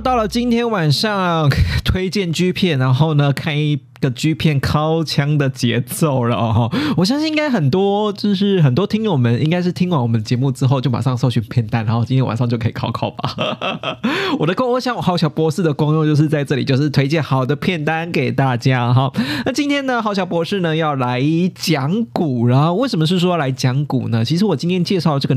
到了今天晚上 推荐剧片，然后呢看一。个 G 片靠枪的节奏了哦，我相信应该很多就是很多听友们应该是听完我们节目之后就马上搜寻片单，然后今天晚上就可以考考吧。我的功，我想我好小博士的功用就是在这里，就是推荐好的片单给大家哈。那今天呢，好小博士呢要来讲古，然后为什么是说来讲古呢？其实我今天介绍这个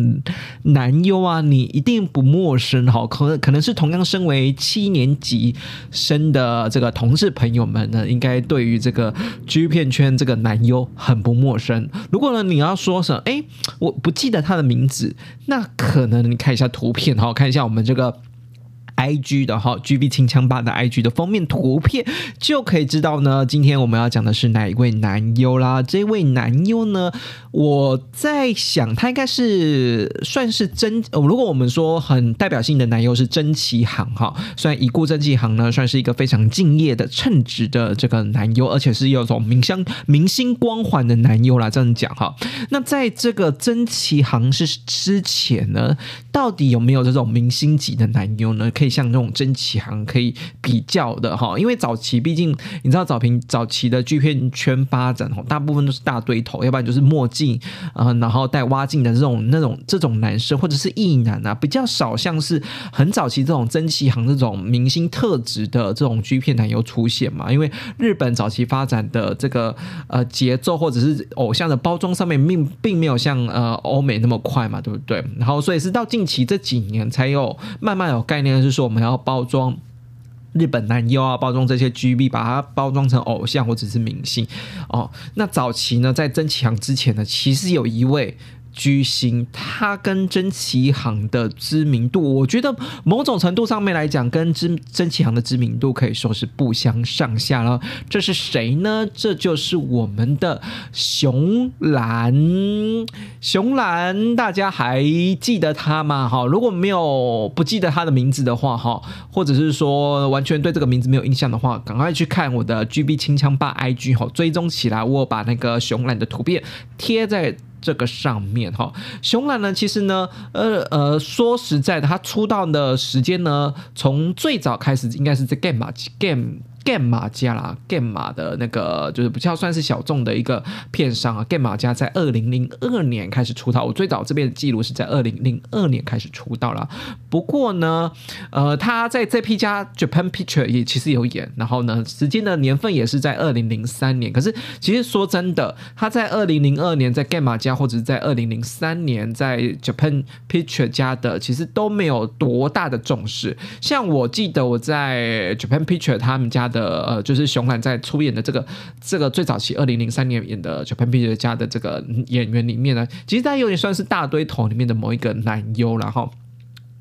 男优啊，你一定不陌生哈，可能可能是同样身为七年级生的这个同事朋友们呢，应该。对于这个 G 片圈这个男优很不陌生。如果呢你要说什么，哎，我不记得他的名字，那可能你看一下图片好，看一下我们这个。I G 的哈，G B 清枪吧的 I G 的封面图片就可以知道呢。今天我们要讲的是哪一位男优啦？这位男优呢，我在想他应该是算是真。如果我们说很代表性的男优是真奇航哈，虽然已故真奇航呢算是一个非常敬业的称职的这个男优，而且是有种明星明星光环的男优啦。这样讲哈，那在这个真奇航是之前呢，到底有没有这种明星级的男优呢？可以像那种真奇行可以比较的哈，因为早期毕竟你知道早平早期的剧片圈发展哦，大部分都是大堆头，要不然就是墨镜啊，然后戴蛙镜的这种那种这种男生或者是异男啊，比较少像是很早期这种真奇行这种明星特质的这种剧片男优出现嘛。因为日本早期发展的这个呃节奏或者是偶像的包装上面并并没有像呃欧美那么快嘛，对不对？然后所以是到近期这几年才有慢慢有概念是。说我们要包装日本男优啊，包装这些 GB，把它包装成偶像或者是明星哦。那早期呢，在曾强之前呢，其实有一位。巨星，他跟真奇行的知名度，我觉得某种程度上面来讲，跟真真奇行的知名度可以说是不相上下了。这是谁呢？这就是我们的熊兰。熊兰，大家还记得他吗？哈，如果没有不记得他的名字的话，哈，或者是说完全对这个名字没有印象的话，赶快去看我的 GB 清枪霸 IG 哈，追踪起来。我把那个熊兰的图片贴在。这个上面哈，熊懒呢，其实呢，呃呃，说实在的，他出道的时间呢，从最早开始应该是在 Game 吧。Game 马家啦，Game 马的那个就是比较算是小众的一个片商啊。Game 马家在二零零二年开始出道，我最早这边的记录是在二零零二年开始出道了。不过呢，呃，他在这批家 Japan Picture 也其实有演，然后呢，时间的年份也是在二零零三年。可是其实说真的，他在二零零二年在 Game 马家，或者是在二零零三年在 Japan Picture 家的，其实都没有多大的重视。像我记得我在 Japan Picture 他们家。的呃，就是熊兰在出演的这个这个最早期二零零三年演的《Japan p i c 家的这个演员里面呢，其实他有点算是大堆头里面的某一个男优然后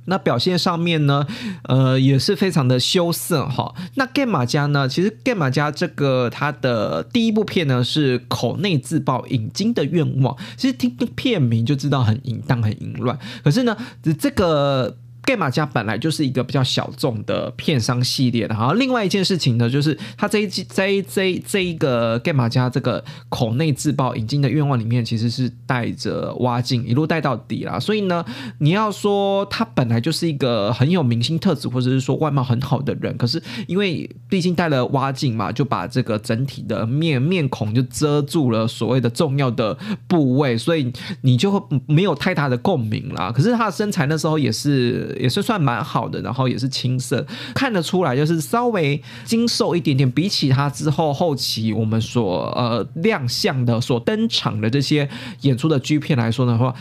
那表现上面呢，呃，也是非常的羞涩哈。那 Game 马家呢，其实 Game 马家这个他的第一部片呢是口内自爆引金的愿望，其实听片名就知道很淫荡很淫乱，可是呢，这个。盖马家本来就是一个比较小众的片商系列的，哈。另外一件事情呢，就是他这一季这一这这一个盖马家这个口内自爆引进的愿望里面，其实是带着挖镜一路带到底啦。所以呢，你要说他本来就是一个很有明星特质，或者是说外貌很好的人，可是因为毕竟带了挖镜嘛，就把这个整体的面面孔就遮住了所谓的重要的部位，所以你就会没有太大的共鸣啦。可是他的身材那时候也是。也是算蛮好的，然后也是青涩，看得出来就是稍微精瘦一点点。比起他之后后期我们所呃亮相的、所登场的这些演出的剧片来说的话，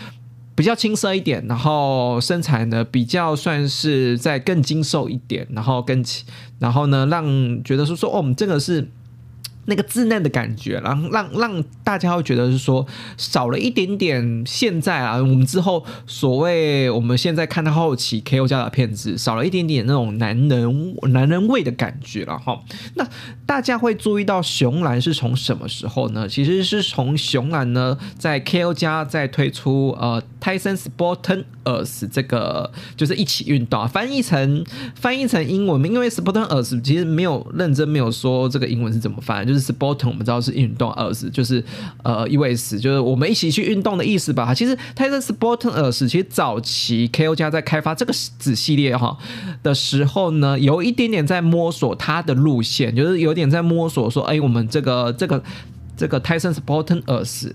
比较青涩一点，然后身材呢比较算是在更精瘦一点，然后更然后呢让觉得说说哦，我们这个是。那个稚嫩的感觉，然后让让大家会觉得是说少了一点点。现在啊，我们之后所谓我们现在看到后期 K O 家的片子，少了一点点那种男人男人味的感觉了哈。那大家会注意到熊兰是从什么时候呢？其实是从熊兰呢在 K O 家在推出呃 Tyson Sporters 这个就是一起运动啊，翻译成翻译成英文，因为 Sporters 其实没有认真没有说这个英文是怎么翻，就是 Sport 我们知道是运动，ers 就是呃意味是就是我们一起去运动的意思吧。其实 Tyson Sporters 其实早期 K O 家在开发这个子系列哈的时候呢，有一点点在摸索它的路线，就是有点在摸索说，哎，我们这个这个这个 Tyson Sporters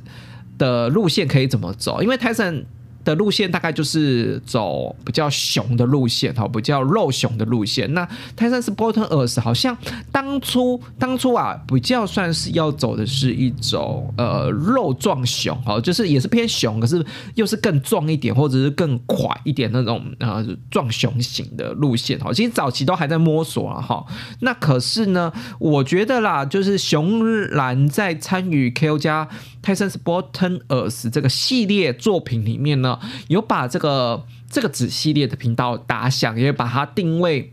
的路线可以怎么走？因为 Tyson 的路线大概就是走比较熊的路线，哈，比较肉熊的路线。那泰森斯波特尔斯好像当初当初啊，比较算是要走的是一种呃肉壮熊，哈，就是也是偏熊，可是又是更壮一点，或者是更快一点那种呃壮熊型的路线，哈。其实早期都还在摸索啊，哈。那可是呢，我觉得啦，就是熊兰在参与 KO 加泰森斯波特尔斯这个系列作品里面呢。有把这个这个子系列的频道打响，也把它定位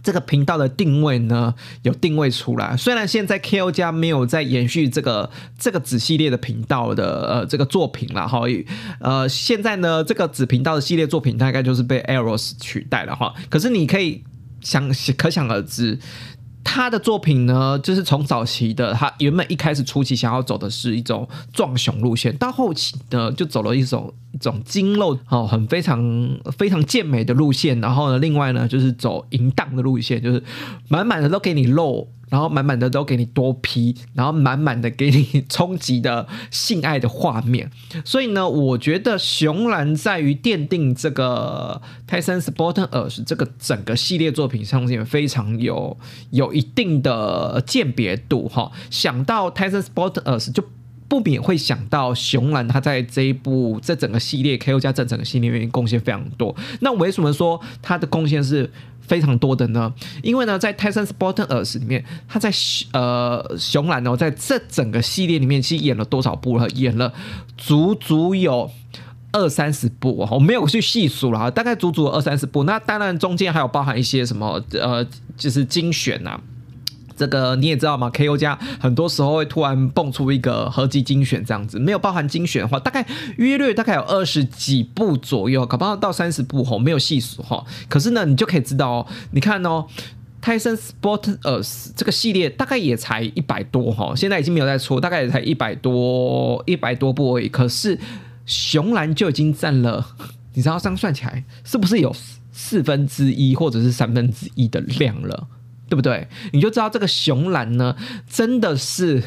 这个频道的定位呢，有定位出来。虽然现在 KO 家没有在延续这个这个子系列的频道的呃这个作品了哈，呃现在呢这个子频道的系列作品大概就是被 Eros 取代了哈。可是你可以想可想而知。他的作品呢，就是从早期的他原本一开始初期想要走的是一种壮雄路线，到后期呢就走了一种一种精肉哦，很非常非常健美的路线。然后呢，另外呢就是走淫荡的路线，就是满满的都给你露。然后满满的都给你多批，然后满满的给你冲击的性爱的画面，所以呢，我觉得熊兰在于奠定这个泰森 Sporters 这个整个系列作品上面非常有有一定的鉴别度哈。想到泰森 Sporters 就不免会想到熊兰，他在这一部这整个系列 KO 加这整个系列里面贡献非常多。那为什么说他的贡献是？非常多的呢，因为呢，在泰森 Sporters 里面，他在呃熊兰哦，在这整个系列里面，其实演了多少部了？演了足足有二三十部哦，我没有去细数了，大概足足二三十部。那当然中间还有包含一些什么呃，就是精选呐。这个你也知道嘛？K O 家很多时候会突然蹦出一个合集精选这样子，没有包含精选的话，大概约略大概有二十几部左右，搞不好到三十部吼，没有细数哈。可是呢，你就可以知道哦，你看哦，泰森 Sporters 这个系列大概也才一百多哈，现在已经没有在出，大概也才一百多一百多部而已。可是熊兰就已经占了，你知道这样算起来是不是有四分之一或者是三分之一的量了？对不对？你就知道这个熊蓝呢，真的是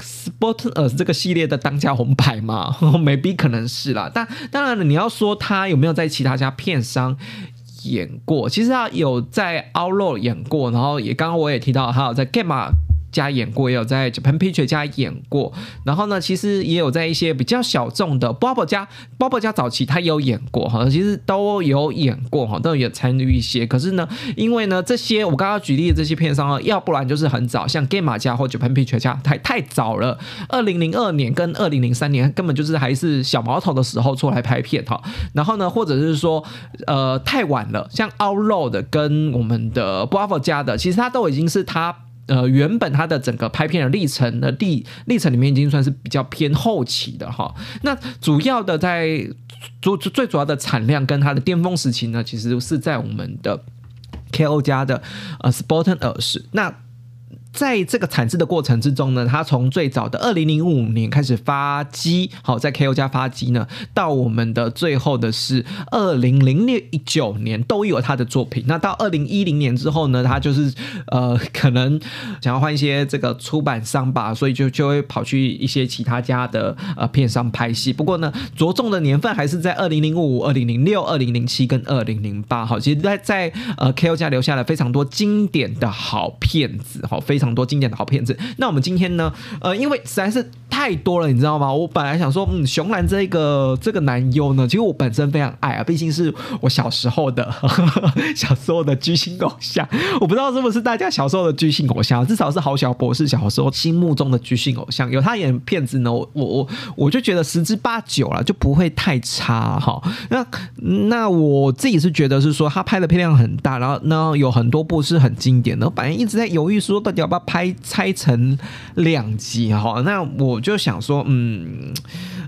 Sporters 这个系列的当家红牌嘛？maybe 可能是啦。但当然了，你要说他有没有在其他家片商演过？其实他有在 Outlook 演过，然后也刚刚我也提到，他有在 Game。家演过，也有在 Japan Picture 家演过，然后呢，其实也有在一些比较小众的 Bob 家，Bob 家早期他也有演过哈，其实都有演过哈，都有参与一些。可是呢，因为呢，这些我刚刚举例的这些片商啊，要不然就是很早，像 Game 家或 Japan Picture 家太太早了，二零零二年跟二零零三年根本就是还是小毛头的时候出来拍片哈。然后呢，或者是说呃太晚了，像 Outroad 跟我们的 Bob 家的，其实他都已经是他。呃，原本它的整个拍片的历程的历历程里面已经算是比较偏后期的哈。那主要的在主最主要的产量跟它的巅峰时期呢，其实是在我们的 KO 家的呃 Sporters 那。在这个产制的过程之中呢，它从最早的二零零五年开始发机，好在 KO 家发机呢，到我们的最后的是二零零六一九年都有他的作品。那到二零一零年之后呢，他就是呃可能想要换一些这个出版商吧，所以就就会跑去一些其他家的呃片商拍戏。不过呢，着重的年份还是在二零零五、二零零六、二零零七跟二零零八。好，其实在在呃 KO 家留下了非常多经典的好片子，好非常。常多经典的好片子。那我们今天呢，呃，因为实在是太多了，你知道吗？我本来想说，嗯，熊兰这个这个男优呢，其实我本身非常爱啊，毕竟是我小时候的 小时候的巨星偶像。我不知道是不是大家小时候的巨星偶像，至少是好小博士小时候心目中的巨星偶像。有他演片子呢，我我我我就觉得十之八九了，就不会太差哈。那那我自己是觉得是说他拍的片量很大，然后呢有很多部是很经典的。反正一直在犹豫说到底要要拍拆成两集哈。那我就想说，嗯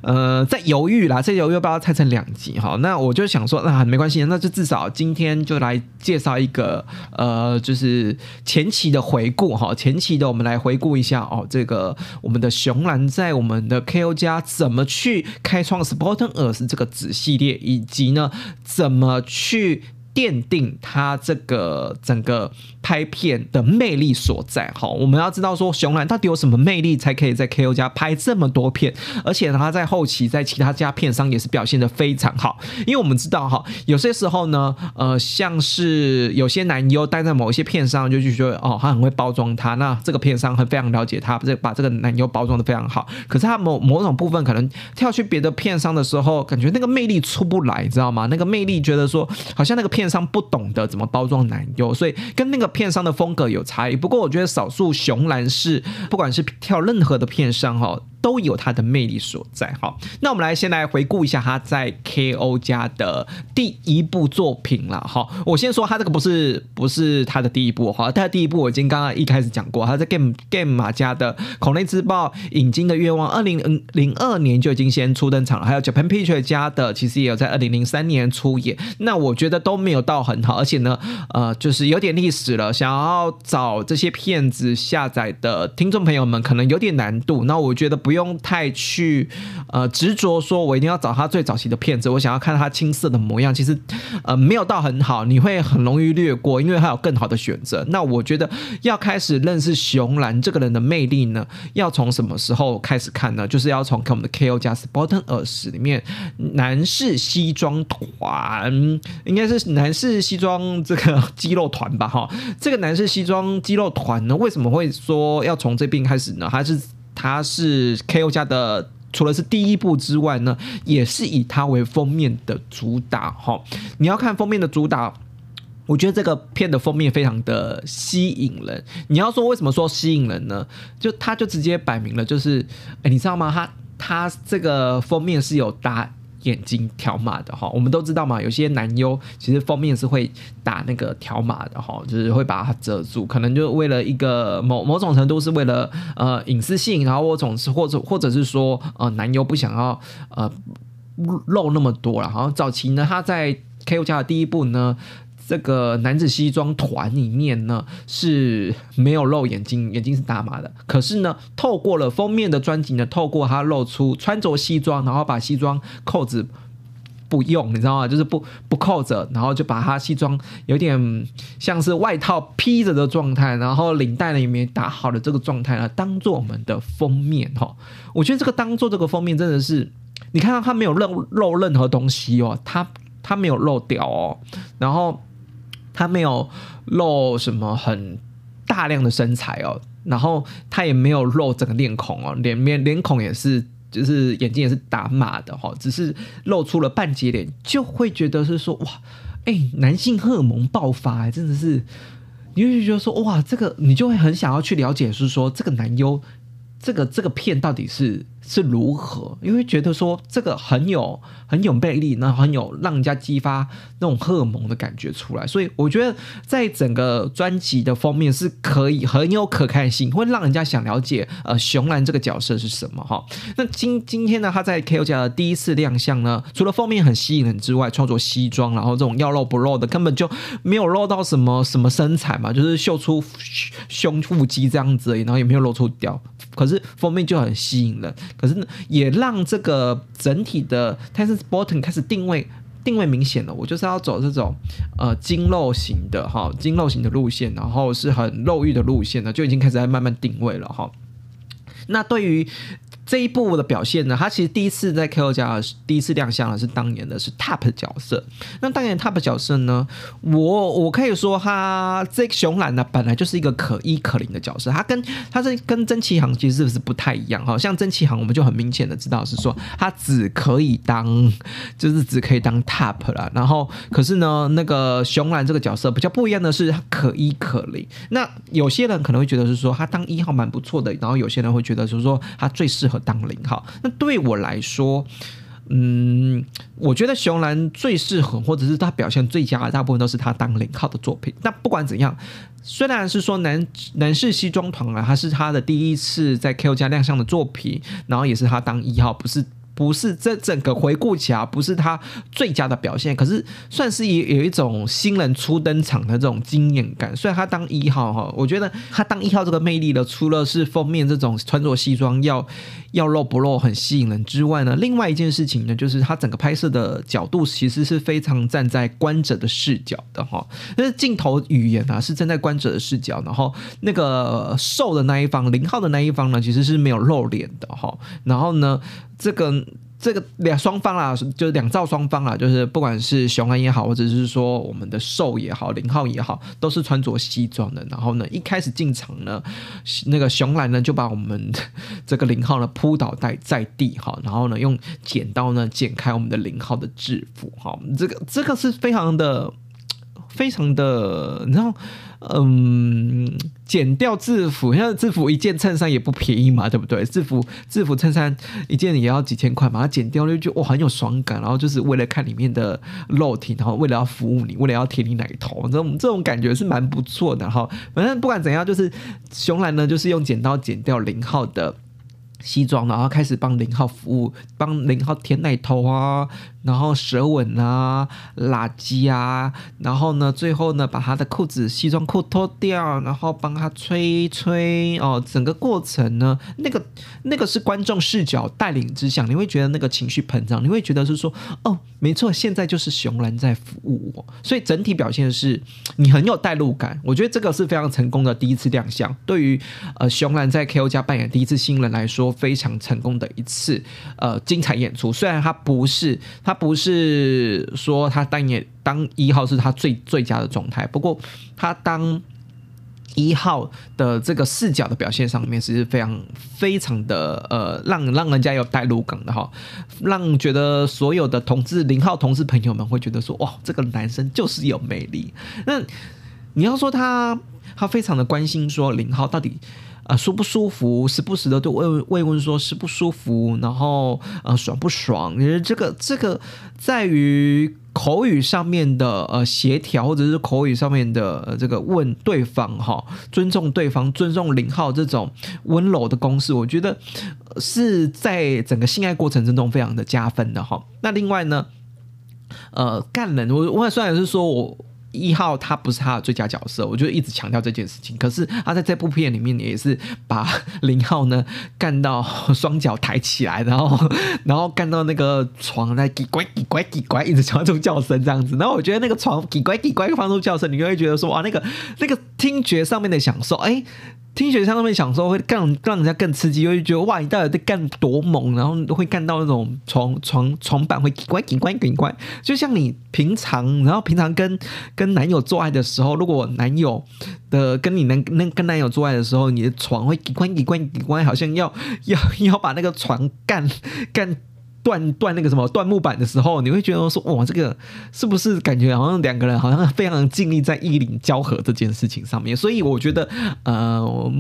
呃，在犹豫啦，在犹豫要不要拆成两集哈。那我就想说，那没关系，那就至少今天就来介绍一个呃，就是前期的回顾哈。前期的我们来回顾一下哦，这个我们的熊兰在我们的 KO 家怎么去开创 Sporten Earth 这个子系列，以及呢怎么去。奠定他这个整个拍片的魅力所在。好，我们要知道说熊兰到底有什么魅力，才可以在 KO 家拍这么多片，而且他在后期在其他家片商也是表现的非常好。因为我们知道哈，有些时候呢，呃，像是有些男优待在某一些片商，就觉得哦，他很会包装他，那这个片商很非常了解他，这把这个男优包装的非常好。可是他某某种部分可能跳去别的片商的时候，感觉那个魅力出不来，你知道吗？那个魅力觉得说好像那个片。片商不懂得怎么包装男优，所以跟那个片商的风格有差异。不过我觉得少数熊男士，不管是跳任何的片商哈。都有它的魅力所在。好，那我们来先来回顾一下他在 KO 家的第一部作品了。好，我先说他这个不是不是他的第一部哈，他的第一部我已经刚刚一开始讲过，他在 Game Game 马家的《孔内之报》引经的愿望，二零零二年就已经先初登场了。还有 Japan Picture 家的，其实也有在二零零三年出演。那我觉得都没有到很好，而且呢，呃，就是有点历史了。想要找这些片子下载的听众朋友们，可能有点难度。那我觉得不用。不用太去呃执着，说我一定要找他最早期的片子，我想要看他青涩的模样。其实呃没有到很好，你会很容易略过，因为他有更好的选择。那我觉得要开始认识熊兰这个人的魅力呢，要从什么时候开始看呢？就是要从看我们的 K O 加 Sporten 二十里面男士西装团，应该是男士西装这个 肌肉团吧？哈，这个男士西装肌肉团呢，为什么会说要从这边开始呢？还是它是 KO 家的，除了是第一部之外呢，也是以它为封面的主打哈。你要看封面的主打，我觉得这个片的封面非常的吸引人。你要说为什么说吸引人呢？就它就直接摆明了，就是哎，你知道吗？它它这个封面是有搭。眼睛条码的哈，我们都知道嘛，有些男优其实封面是会打那个条码的哈，就是会把它遮住，可能就为了一个某某种程度是为了呃隐私性，然后我总是或者或者是说呃男优不想要呃露那么多了。然后早期呢，他在 K O 家的第一部呢。这个男子西装团里面呢是没有露眼睛，眼睛是打码的。可是呢，透过了封面的专辑呢，透过他露出穿着西装，然后把西装扣子不用，你知道吗？就是不不扣着，然后就把他西装有点像是外套披着的状态，然后领带里面打好的这个状态呢，当做我们的封面哈。我觉得这个当做这个封面真的是，你看到他没有露露任何东西哦，他他没有露掉哦，然后。他没有露什么很大量的身材哦，然后他也没有露整个脸孔哦，脸面脸孔也是，就是眼睛也是打码的哈，只是露出了半截脸，就会觉得是说哇，哎，男性荷尔蒙爆发，真的是，你就觉得说哇，这个你就会很想要去了解，是说这个男优，这个这个片到底是。是如何？因为觉得说这个很有很有魅力，然后很有让人家激发那种荷尔蒙的感觉出来，所以我觉得在整个专辑的封面是可以很有可看性，会让人家想了解呃熊兰这个角色是什么哈。那今今天呢，他在 KO 家的第一次亮相呢，除了封面很吸引人之外，穿着西装，然后这种要露不露的，根本就没有露到什么什么身材嘛，就是秀出胸腹肌这样子而已，然后也没有露出屌，可是封面就很吸引人。可是呢，也让这个整体的 Tyson Sporten 开始定位定位明显了。我就是要走这种呃精肉型的哈，精肉型的路线，然后是很肉欲的路线呢，就已经开始在慢慢定位了哈。那对于这一部的表现呢，他其实第一次在 K O 家第一次亮相的是当年的是 Top 角色。那当年 Top 角色呢，我我可以说他这个熊兰呢本来就是一个可一可零的角色，他跟他是跟真奇航其实是不是不太一样？哈，像真奇航我们就很明显的知道是说他只可以当 就是只可以当 Top 了。然后可是呢，那个熊兰这个角色比较不一样的是，他可一可零。那有些人可能会觉得是说他当一号蛮不错的，然后有些人会觉得就是说他最适合当零号。那对我来说，嗯，我觉得熊兰最适合，或者是他表现最佳的，大部分都是他当零号的作品。那不管怎样，虽然是说男男士西装团啊，他是他的第一次在 K O 家亮相的作品，然后也是他当一号，不是。不是这整个回顾起来不是他最佳的表现，可是算是有有一种新人初登场的这种惊艳感。虽然他当一号哈，我觉得他当一号这个魅力呢，除了是封面这种穿着西装要要露不露很吸引人之外呢，另外一件事情呢，就是他整个拍摄的角度其实是非常站在观者的视角的哈。那镜头语言啊是站在观者的视角，然后那个瘦的那一方零号的那一方呢，其实是没有露脸的哈。然后呢？这个这个两双方啦，就是两造双方啦，就是不管是雄安也好，或者是说我们的兽也好，零号也好，都是穿着西装的。然后呢，一开始进场呢，那个熊兰呢就把我们的这个零号呢扑倒在在地哈，然后呢用剪刀呢剪开我们的零号的制服哈，这个这个是非常的非常的，你知道。嗯，剪掉制服，像制服一件衬衫也不便宜嘛，对不对？制服制服衬衫一件也要几千块嘛，它剪掉就觉得哇很有爽感，然后就是为了看里面的肉体，然后为了要服务你，为了要舔你奶头，这种这种感觉是蛮不错的哈。反正不管怎样，就是熊兰呢，就是用剪刀剪掉零号的。西装，然后开始帮零号服务，帮零号舔奶头啊，然后舌吻啊，拉鸡啊，然后呢，最后呢，把他的裤子西装裤脱掉，然后帮他吹吹哦，整个过程呢，那个那个是观众视角带领之下，你会觉得那个情绪膨胀，你会觉得是说，哦，没错，现在就是熊兰在服务我，所以整体表现是你很有代入感，我觉得这个是非常成功的第一次亮相，对于呃熊兰在 K O 家扮演第一次新人来说。非常成功的一次呃精彩演出，虽然他不是他不是说他当演当一号是他最最佳的状态，不过他当一号的这个视角的表现上面是非常非常的呃让让人家有带入感的哈，让觉得所有的同志零号同志朋友们会觉得说哇这个男生就是有魅力。那你要说他他非常的关心说零号到底。啊，舒不舒服？时不时的都慰慰问说是不舒服，然后呃爽不爽？其实这个这个在于口语上面的呃协调，或者是口语上面的这个问对方哈，尊重对方，尊重零号这种温柔的公式，我觉得是在整个性爱过程之中非常的加分的哈。那另外呢，呃，干人，我我虽然是说我。一号他不是他的最佳角色，我就一直强调这件事情。可是他在这部片里面也是把零号呢干到双脚抬起来，然后然后干到那个床在叽乖叽乖叽乖，一直发出叫声这样子。然后我觉得那个床叽乖叽乖发出叫声，你就会觉得说啊，那个那个听觉上面的享受，哎。听学生那边讲说会更让人家更刺激，会觉得哇，你到底在干多猛，然后会干到那种床床床板会关紧关紧关，就像你平常，然后平常跟跟男友做爱的时候，如果男友的跟你男那跟男友做爱的时候，你的床会关紧关紧关，好像要要要把那个床干干。断断那个什么断木板的时候，你会觉得说哇，这个是不是感觉好像两个人好像非常尽力在衣领交合这件事情上面？所以我觉得呃，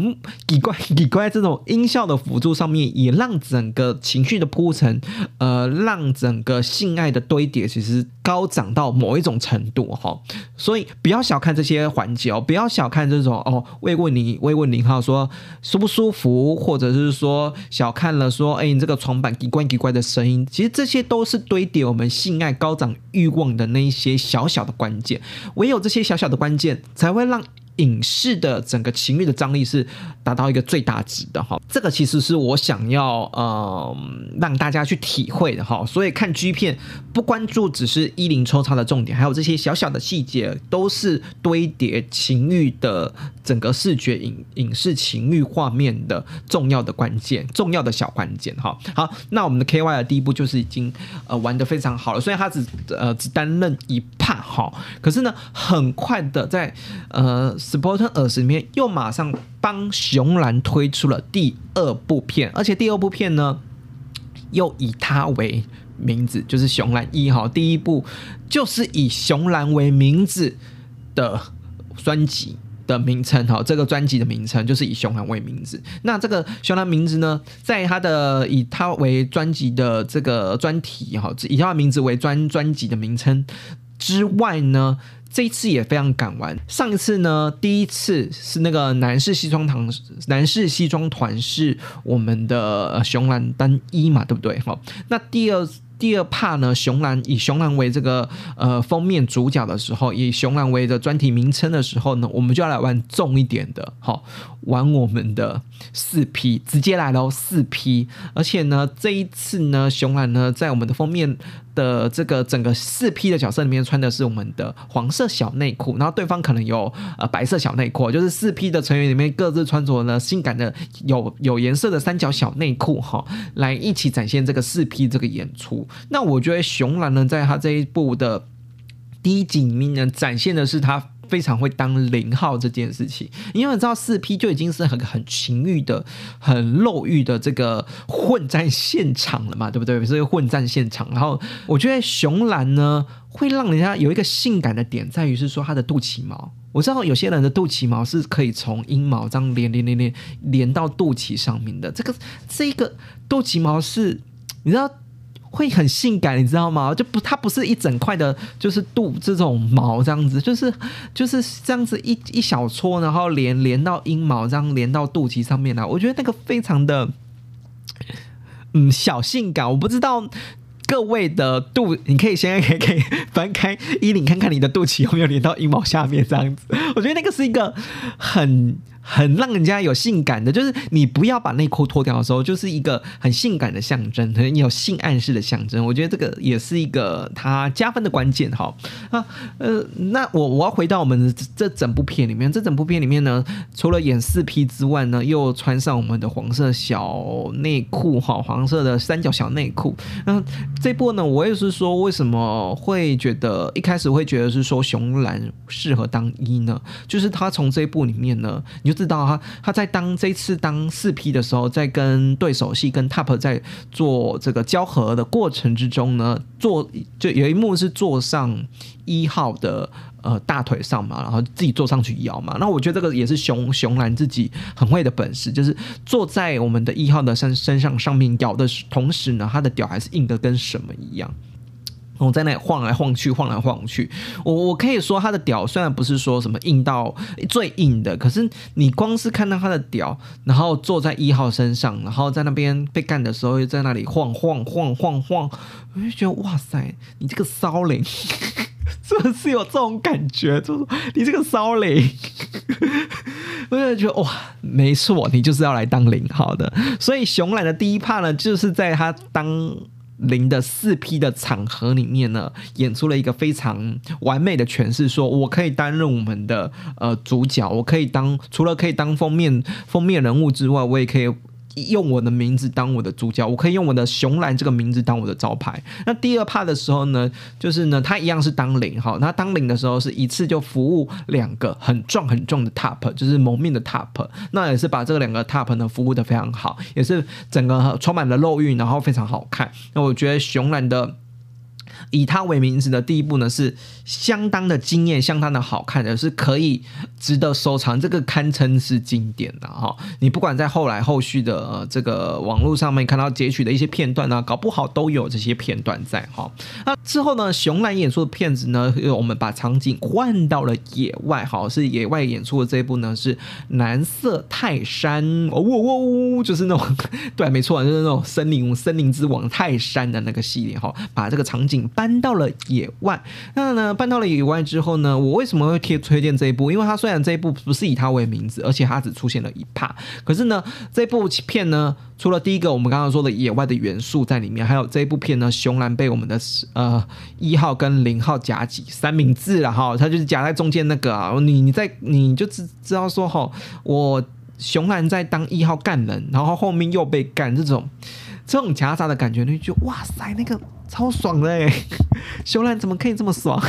奇怪 奇怪这种音效的辅助上面，也让整个情绪的铺陈，呃，让整个性爱的堆叠其实高涨到某一种程度哈。所以不要小看这些环节哦，不要小看这种哦，慰问你慰问零号说舒不舒服，或者是说小看了说哎，你这个床板奇怪奇怪的声音。其实这些都是堆叠我们性爱高涨欲望的那一些小小的关键，唯有这些小小的关键，才会让影视的整个情欲的张力是达到一个最大值的哈。这个其实是我想要呃让大家去体会的哈。所以看 G 片不关注只是一零抽插的重点，还有这些小小的细节都是堆叠情欲的整个视觉影影视情欲画面的重要的关键，重要的小关键哈。好，那我们的 K Y 的第一步就是已经呃玩的非常好了，虽然他只呃只担任一 part 哈，可是呢很快的在呃 Sport Earth 里面又马上帮熊兰推出了第二部片，而且第二部片呢又以他为名字，就是熊兰一哈，第一部就是以熊兰为名字的专辑。的名称哈，这个专辑的名称就是以熊兰为名字。那这个熊兰名字呢，在他的以他为专辑的这个专题哈，以他的名字为专专辑的名称之外呢，这一次也非常敢玩。上一次呢，第一次是那个男士西装团，男士西装团是我们的熊兰单一嘛，对不对？哈，那第二。第二帕呢，熊兰以熊兰为这个呃封面主角的时候，以熊兰为的专题名称的时候呢，我们就要来玩重一点的，好，玩我们的四 P，直接来喽四 P，而且呢，这一次呢，熊兰呢在我们的封面。的这个整个四 P 的角色里面穿的是我们的黄色小内裤，然后对方可能有呃白色小内裤，就是四 P 的成员里面各自穿着呢性感的有有颜色的三角小内裤哈，来一起展现这个四 P 这个演出。那我觉得熊兰呢，在他这一部的第一集里面呢，展现的是他。非常会当零号这件事情，因为你知道四 P 就已经是很很情欲的、很露欲的这个混战现场了嘛，对不对？这个混战现场，然后我觉得熊兰呢会让人家有一个性感的点，在于是说它的肚脐毛。我知道有些人的肚脐毛是可以从阴毛这样连连连连连到肚脐上面的，这个这个肚脐毛是，你知道。会很性感，你知道吗？就不，它不是一整块的，就是肚这种毛这样子，就是就是这样子一一小撮，然后连连到阴毛，这样连到肚脐上面来。我觉得那个非常的，嗯，小性感。我不知道各位的肚，你可以现在可以可以翻开衣领看看你的肚脐有没有连到阴毛下面这样子。我觉得那个是一个很。很让人家有性感的，就是你不要把内裤脱掉的时候，就是一个很性感的象征，很有性暗示的象征。我觉得这个也是一个它加分的关键哈啊呃，那我我要回到我们这整部片里面，这整部片里面呢，除了演四 P 之外呢，又穿上我们的黄色小内裤哈，黄色的三角小内裤。那这部呢，我也是说，为什么会觉得一开始会觉得是说熊兰适合当一呢？就是他从这一部里面呢，你就。知道他他在当这次当四 P 的时候，在跟对手戏跟 Top 在做这个交合的过程之中呢，坐就有一幕是坐上一号的呃大腿上嘛，然后自己坐上去摇嘛。那我觉得这个也是熊熊兰自己很会的本事，就是坐在我们的一号的身身上上面摇的同时呢，他的屌还是硬的跟什么一样。我在那里晃来晃去，晃来晃去。我我可以说他的屌虽然不是说什么硬到最硬的，可是你光是看到他的屌，然后坐在一号身上，然后在那边被干的时候，又在那里晃晃晃晃晃，我就觉得哇塞，你这个骚灵，是不是有这种感觉，就是你这个骚灵，我就觉得哇，没错，你就是要来当零号的。所以熊懒的第一怕呢，就是在他当。零的四批的场合里面呢，演出了一个非常完美的诠释，说我可以担任我们的呃主角，我可以当除了可以当封面封面人物之外，我也可以。用我的名字当我的主角，我可以用我的熊兰这个名字当我的招牌。那第二 part 的时候呢，就是呢，他一样是当零哈。他当零的时候是一次就服务两个很壮很壮的 top，就是蒙面的 top。那也是把这两个 top 呢服务的非常好，也是整个充满了肉欲，然后非常好看。那我觉得熊兰的。以他为名字的第一部呢，是相当的惊艳，相当的好看的，是可以值得收藏，这个堪称是经典的哈。你不管在后来后续的这个网络上面看到截取的一些片段呢，搞不好都有这些片段在哈。那之后呢，熊兰演出的片子呢，我们把场景换到了野外，哈，是野外演出的这一部呢，是蓝色泰山，哦哦哦，就是那种 对，没错，就是那种森林森林之王泰山的那个系列哈，把这个场。景搬到了野外。那呢，搬到了野外之后呢，我为什么会贴推荐这一部？因为它虽然这一部不是以它为名字，而且它只出现了一帕，可是呢，这部片呢，除了第一个我们刚刚说的野外的元素在里面，还有这一部片呢，熊兰被我们的呃一号跟零号夹击三明治了哈，它就是夹在中间那个啊，你你在你就知知道说哈，我熊兰在当一号干人，然后后面又被干这种这种夹杂的感觉，你就哇塞那个。超爽的哎，熊兰怎么可以这么爽？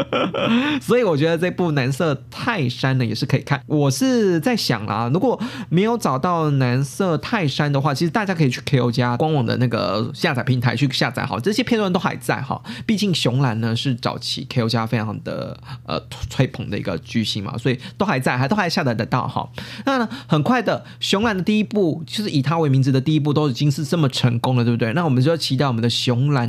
所以我觉得这部《蓝色泰山》呢也是可以看。我是在想啊，如果没有找到《蓝色泰山》的话，其实大家可以去 K O 家官网的那个下载平台去下载好，这些片段都还在哈。毕竟熊兰呢是早期 K O 家非常的呃吹捧的一个巨星嘛，所以都还在，还都还下载得到哈。那很快的，熊兰的第一部就是以他为名字的第一部都已经是这么成功了，对不对？那我们就要期待我们的熊兰。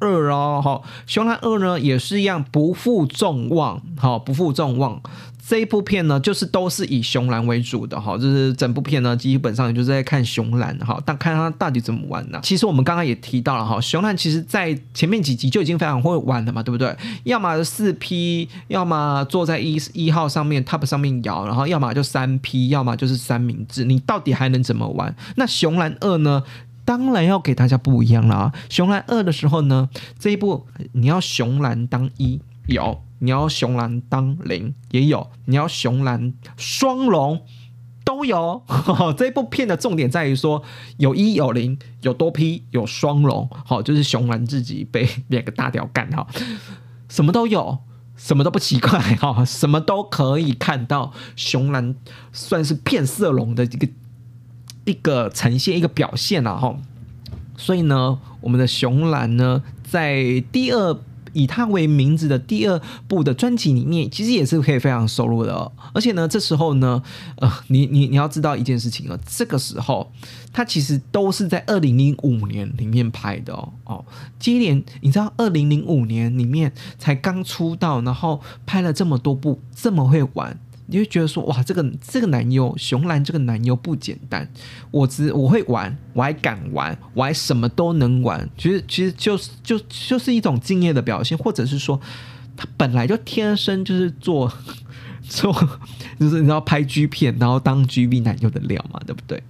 二哦，好，熊蓝二呢也是一样不负众望，好不负众望。这一部片呢，就是都是以熊蓝为主的哈，就是整部片呢基本上就是在看熊蓝哈，但看他到底怎么玩呢？其实我们刚刚也提到了哈，熊蓝其实在前面几集就已经非常会玩了嘛，对不对？要么四 P，要么坐在一一号上面 top 上面摇，然后要么就三 P，要么就是三明治，你到底还能怎么玩？那熊蓝二呢？当然要给大家不一样了啊！熊蓝二的时候呢，这一部你要熊兰当一有，你要熊兰当零也有，你要熊兰双龙都有。这一部片的重点在于说有一有零，有多批有双龙，好，就是熊兰自己被两个大屌干哈，什么都有，什么都不奇怪哈，什么都可以看到。熊兰算是变色龙的这个。一个呈现一个表现了哈，所以呢，我们的熊兰呢，在第二以他为名字的第二部的专辑里面，其实也是可以非常收录的。而且呢，这时候呢，呃，你你你要知道一件事情啊，这个时候他其实都是在二零零五年里面拍的哦哦，接连你知道二零零五年里面才刚出道，然后拍了这么多部，这么会玩。你会觉得说哇，这个这个男优熊兰这个男优不简单，我只我会玩，我还敢玩，我还什么都能玩。其实其实就是就就是一种敬业的表现，或者是说他本来就天生就是做 做，就是你知道拍 G 片，然后当 G V 男优的料嘛，对不对？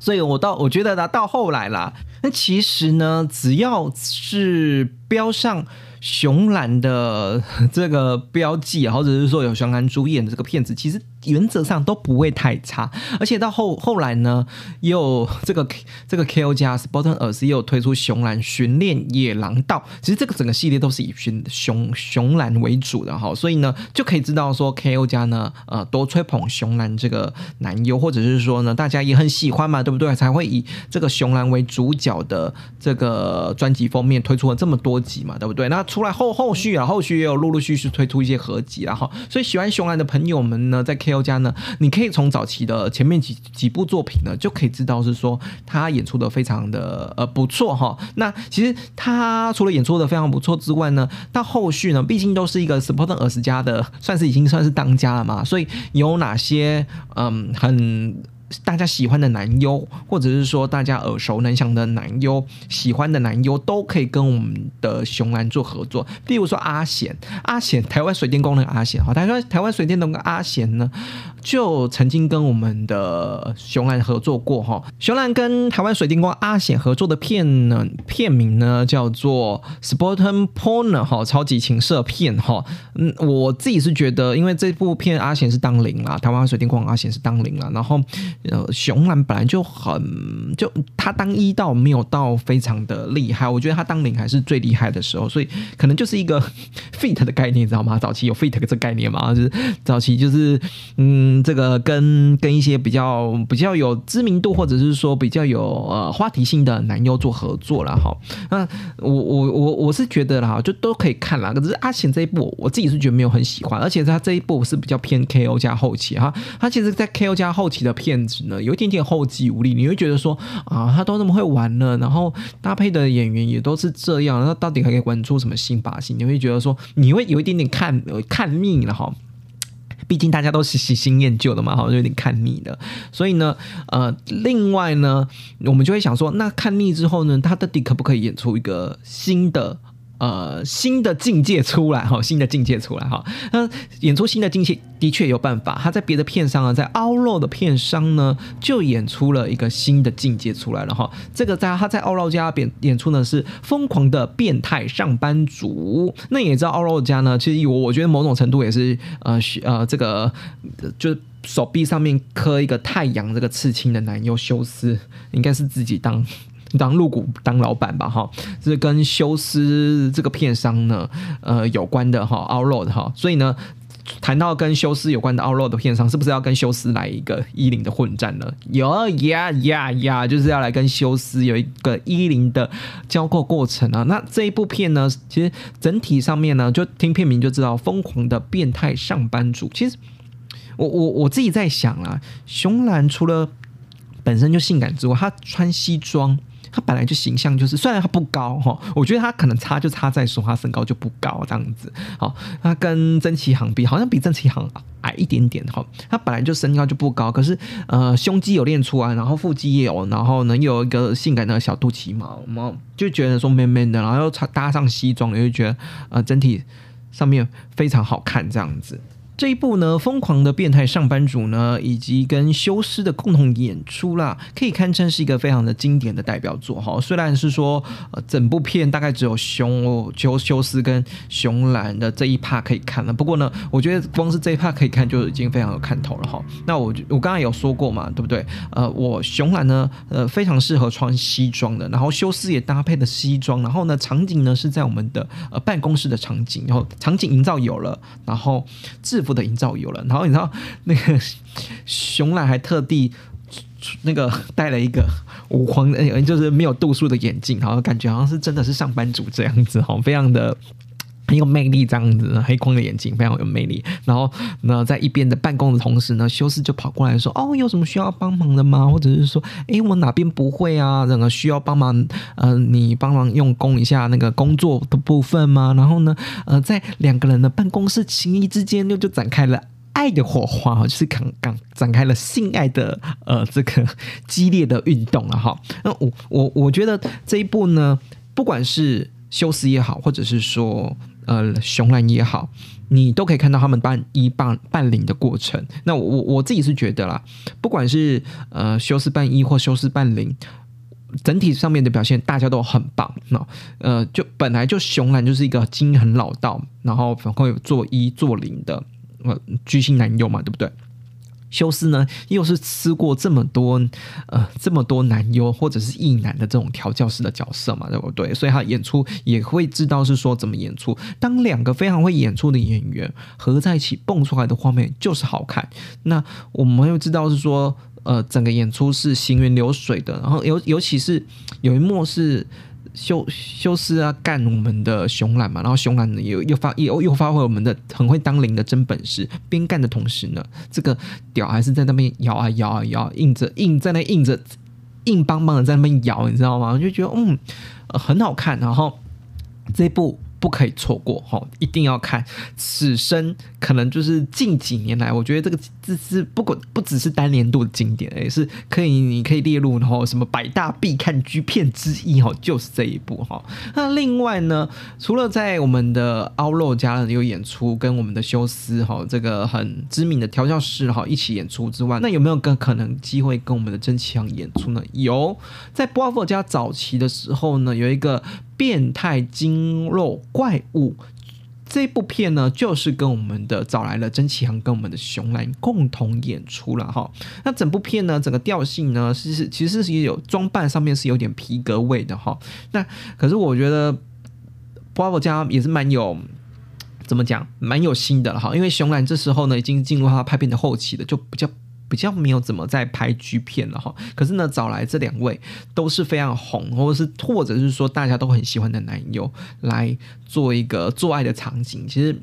所以我到我觉得呢，到后来啦，那其实呢，只要是标上。熊兰的这个标记，或者是说有熊兰主演的这个片子，其实。原则上都不会太差，而且到后后来呢，也有这个这个 K O 加 Sporting 耳也有推出熊蓝巡恋野狼道，其实这个整个系列都是以寻熊熊蓝为主的哈，所以呢就可以知道说 K O 加呢呃多吹捧熊蓝这个男优，或者是说呢大家也很喜欢嘛，对不对？才会以这个熊蓝为主角的这个专辑封面推出了这么多集嘛，对不对？那出来后后续啊，后续也有陆陆续续推出一些合集然后，所以喜欢熊蓝的朋友们呢，在 K O 家呢，你可以从早期的前面几几部作品呢，就可以知道是说他演出的非常的呃不错哈。那其实他除了演出的非常不错之外呢，到后续呢，毕竟都是一个 Sporting 耳斯家的，算是已经算是当家了嘛。所以有哪些嗯很。大家喜欢的男优，或者是说大家耳熟能详的男优，喜欢的男优都可以跟我们的熊兰做合作。比如说阿贤，阿贤台湾水电工的阿贤，哈，台湾台湾水电工的阿贤呢，就曾经跟我们的熊兰合作过哈。熊兰跟台湾水电工阿显合作的片呢，片名呢叫做《Sporting Porn》哈，超级情色片哈。嗯，我自己是觉得，因为这部片阿贤是当零啦，台湾水电工阿显是当零啦，然后。呃，熊兰本来就很就他当一到没有到非常的厉害，我觉得他当零还是最厉害的时候，所以可能就是一个 fit 的概念，你知道吗？早期有 fit 这概念嘛，就是早期就是嗯，这个跟跟一些比较比较有知名度或者是说比较有呃话题性的男优做合作了哈。那我我我我是觉得啦，就都可以看啦。可是阿贤这一部，我自己是觉得没有很喜欢，而且他这一部是比较偏 KO 加后期哈。他其实，在 KO 加后期的片子。呢，有一点点后继无力，你会觉得说啊，他都那么会玩了，然后搭配的演员也都是这样，那到底还可以玩出什么新把戏？你会觉得说，你会有一点点看看腻了哈。毕竟大家都是喜新厌旧的嘛，好像有点看腻了。所以呢，呃，另外呢，我们就会想说，那看腻之后呢，他到底可不可以演出一个新的？呃新的境界出来哈，新的境界出来哈。那演出新的境界的确有办法，他在别的片商啊，在凹肉的片商呢，就演出了一个新的境界出来了哈。这个在他在奥肉家演演出呢是疯狂的变态上班族。那也知道奥肉家呢，其实我我觉得某种程度也是呃呃这个就是手臂上面刻一个太阳这个刺青的男优修斯，应该是自己当。当入股当老板吧，哈，是跟休斯这个片商呢，呃，有关的哈，Outroad 哈，所以呢，谈到跟休斯有关的 Outroad 的片商，是不是要跟休斯来一个一零的混战呢？有呀呀呀，就是要来跟休斯有一个一零的交媾过程啊。那这一部片呢，其实整体上面呢，就听片名就知道，疯狂的变态上班族。其实我我我自己在想啊，熊兰除了本身就性感之外，他穿西装。他本来就形象就是，虽然他不高哈，我觉得他可能差就差在说他身高就不高这样子。好，他跟曾奇航比，好像比曾奇航矮一点点哈。他本来就身高就不高，可是呃胸肌有练出来，然后腹肌也有，然后呢又有一个性感的小肚脐毛，我们就觉得说 man man 的，然后又穿搭上西装，也就觉得呃整体上面非常好看这样子。这一部呢，疯狂的变态上班族呢，以及跟修斯的共同演出啦，可以堪称是一个非常的经典的代表作哈。虽然是说，呃，整部片大概只有熊修修斯跟熊兰的这一 part 可以看了，不过呢，我觉得光是这一 part 可以看就已经非常有看头了哈。那我我刚才有说过嘛，对不对？呃，我熊兰呢，呃，非常适合穿西装的，然后修斯也搭配的西装，然后呢，场景呢是在我们的呃办公室的场景，然后场景营造有了，然后制服。的营造有了，然后你知道那个熊懒还特地那个戴了一个五黄，就是没有度数的眼镜，然后感觉好像是真的是上班族这样子，好，非常的很有魅力，这样子黑框的眼镜非常有魅力。然后呢在一边的办公的同时呢，修斯就跑过来说：“哦，有什么需要帮忙的吗？或者是说，哎，我哪边不会啊？任何需要帮忙，呃，你帮忙用功一下那个工作的部分吗？然后呢，呃，在两个人的办公室情谊之间，就就展开了。”爱的火花就是刚刚展开了性爱的呃这个激烈的运动了哈。那我我我觉得这一部呢，不管是修斯也好，或者是说呃熊兰也好，你都可以看到他们扮一扮扮零的过程。那我我自己是觉得啦，不管是呃修斯扮一或修斯扮零，整体上面的表现大家都很棒。那呃就本来就熊兰就是一个基因很老道，然后会做一做零的。呃，居心难用嘛，对不对？修斯呢，又是吃过这么多呃这么多男优或者是异男的这种调教师的角色嘛，对不对？所以他演出也会知道是说怎么演出。当两个非常会演出的演员合在一起蹦出来的画面就是好看。那我们又知道是说，呃，整个演出是行云流水的。然后尤尤其是有一幕是。修修斯啊，干我们的熊懒嘛，然后熊懒呢又又发又又发挥我们的很会当零的真本事，边干的同时呢，这个屌还是在那边摇啊摇啊摇，硬着硬在那硬着硬邦邦的在那边摇，你知道吗？我就觉得嗯很好看，然后这部。不可以错过哈，一定要看。此生可能就是近几年来，我觉得这个这是不管不只是单年度的经典，也是可以你可以列入然后什么百大必看剧片之一哈，就是这一部哈。那另外呢，除了在我们的奥洛家有演出，跟我们的休斯哈这个很知名的调教师哈一起演出之外，那有没有更可能机会跟我们的真奇阳演出呢？有，在波尔家早期的时候呢，有一个。变态筋肉怪物这部片呢，就是跟我们的找来了曾启航跟我们的熊兰共同演出了哈。那整部片呢，整个调性呢，是是其实是也有装扮上面是有点皮革味的哈。那可是我觉得 Bravo 家也是蛮有怎么讲，蛮有心的了哈。因为熊兰这时候呢，已经进入他拍片的后期了，就比较。比较没有怎么在拍剧片了哈，可是呢，找来这两位都是非常红，或者是或者是说大家都很喜欢的男友来做一个做爱的场景，其实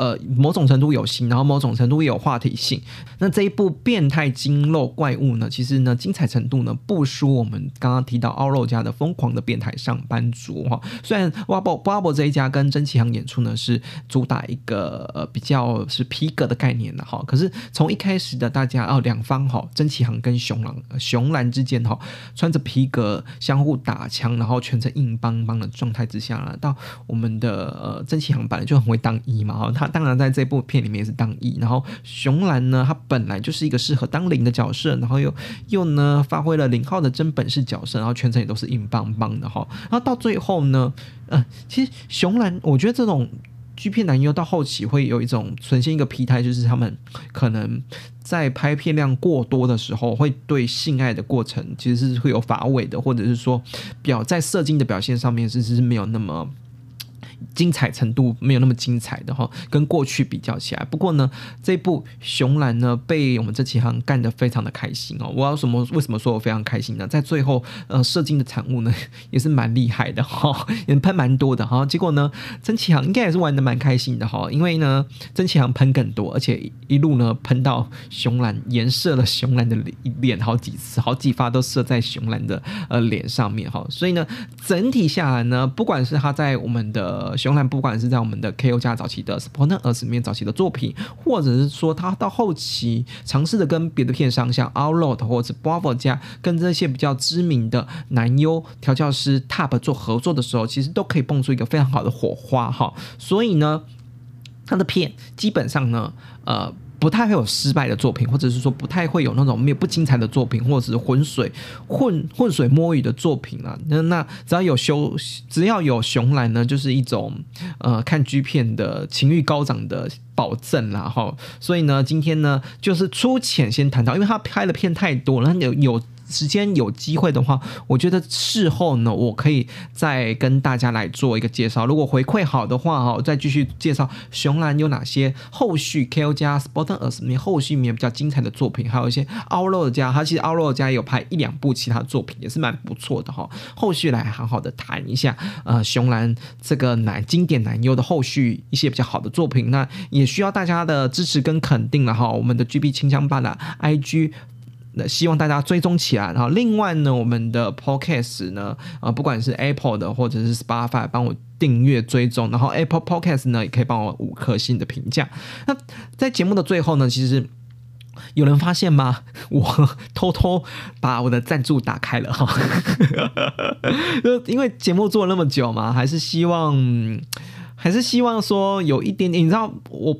呃某种程度有型，然后某种程度也有话题性。那这一部变态精肉怪物呢，其实呢精彩程度呢不输我们刚刚提到奥肉家的疯狂的变态上班族哈。虽然挖宝挖宝这一家跟真奇航演出呢是主打一个呃比较是皮革的概念的哈，可是从一开始的大家哦两方哈真奇航跟熊狼熊兰之间哈穿着皮革相互打枪，然后全程硬邦邦的状态之下呢，到我们的呃真奇航本来就很会当一嘛哈，他当然在这部片里面也是当一，然后熊兰呢他本来就是一个适合当零的角色，然后又又呢发挥了零号的真本事角色，然后全程也都是硬邦邦的哈，然后到最后呢，嗯，其实熊兰我觉得这种。G 片男优到后期会有一种呈现一个疲态，就是他们可能在拍片量过多的时候，会对性爱的过程其实是会有乏味的，或者是说表在射精的表现上面，其实是没有那么。精彩程度没有那么精彩的哈，跟过去比较起来。不过呢，这部熊兰呢被我们这几行干得非常的开心哦。我要什么？为什么说我非常开心呢？在最后呃射精的产物呢 也是蛮厉害的哈，也喷蛮多的哈。结果呢，曾启航应该也是玩的蛮开心的哈，因为呢曾启航喷更多，而且一路呢喷到熊兰，颜射了熊兰的脸好几次，好几发都射在熊兰的呃脸上面哈。所以呢，整体下来呢，不管是他在我们的熊兰不管是在我们的 K.O. 家早期的 Sport n s 里面早期的作品，或者是说他到后期尝试的跟别的片商像 Outlaw 或者 Bravo 家跟这些比较知名的男优调教师 Top 做合作的时候，其实都可以蹦出一个非常好的火花哈。所以呢，他的片基本上呢，呃。不太会有失败的作品，或者是说不太会有那种没有不精彩的作品，或者是浑水混混水摸鱼的作品啊。那那只要有熊，只要有熊来呢，就是一种呃看 G 片的情欲高涨的保证啦哈。所以呢，今天呢就是粗浅先谈到，因为他拍的片太多了，有有。时间有机会的话，我觉得事后呢，我可以再跟大家来做一个介绍。如果回馈好的话，哈，再继续介绍熊兰有哪些后续 K.O. 加 Sporters 里面后续里面比较精彩的作品，还有一些奥洛家，他其实奥洛家也有拍一两部其他作品，也是蛮不错的哈。后续来好好的谈一下，呃，熊兰这个男经典男优的后续一些比较好的作品，那也需要大家的支持跟肯定了哈。我们的 G.B 清香版的 I.G。那希望大家追踪起来，然后另外呢，我们的 Podcast 呢，啊，不管是 Apple 的或者是 Spotify，帮我订阅追踪，然后 Apple Podcast 呢，也可以帮我五颗星的评价。那在节目的最后呢，其实有人发现吗？我偷偷把我的赞助打开了哈，就 因为节目做了那么久嘛，还是希望，还是希望说有一点点，你知道我。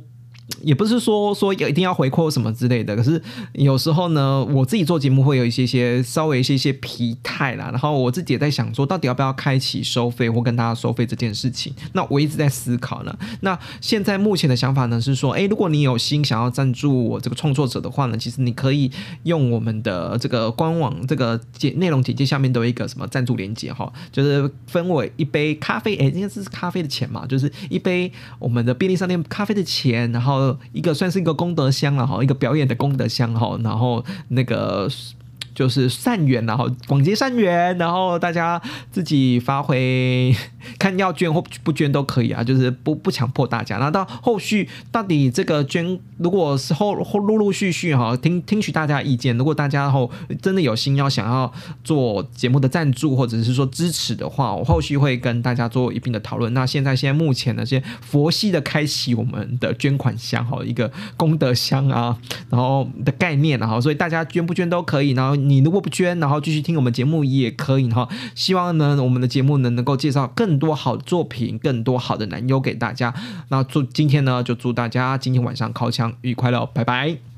也不是说说一定要回扣什么之类的，可是有时候呢，我自己做节目会有一些些稍微一些些疲态啦。然后我自己也在想说，到底要不要开启收费或跟大家收费这件事情。那我一直在思考呢。那现在目前的想法呢是说，诶，如果你有心想要赞助我这个创作者的话呢，其实你可以用我们的这个官网这个简内容简介下面都有一个什么赞助链接哈，就是分为一杯咖啡，诶，应该是咖啡的钱嘛，就是一杯我们的便利商店咖啡的钱，然后。一个算是一个功德箱了哈，一个表演的功德箱哈，然后那个。就是善缘，然后广结善缘，然后大家自己发挥，看要捐或不捐都可以啊，就是不不强迫大家。那到后续到底这个捐，如果是后后陆陆续续哈，听听取大家意见，如果大家后真的有心要想要做节目的赞助或者是说支持的话，我后续会跟大家做一并的讨论。那现在现在目前呢，先佛系的开启我们的捐款箱哈，一个功德箱啊，然后的概念然后所以大家捐不捐都可以，然后。你如果不捐，然后继续听我们节目也可以哈。希望呢，我们的节目呢能够介绍更更多好作品，更多好的男优给大家。那祝今天呢，就祝大家今天晚上靠枪愉快了，拜拜。